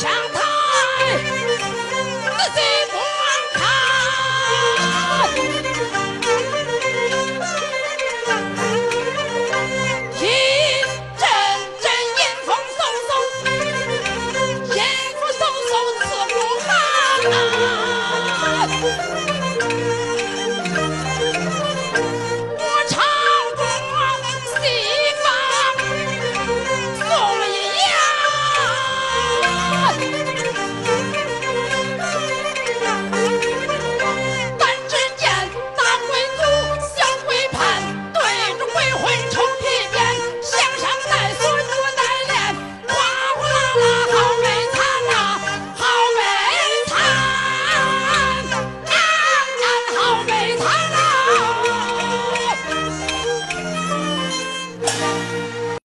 向他得罪观看一阵阵阴风嗖嗖阴风嗖嗖刺骨寒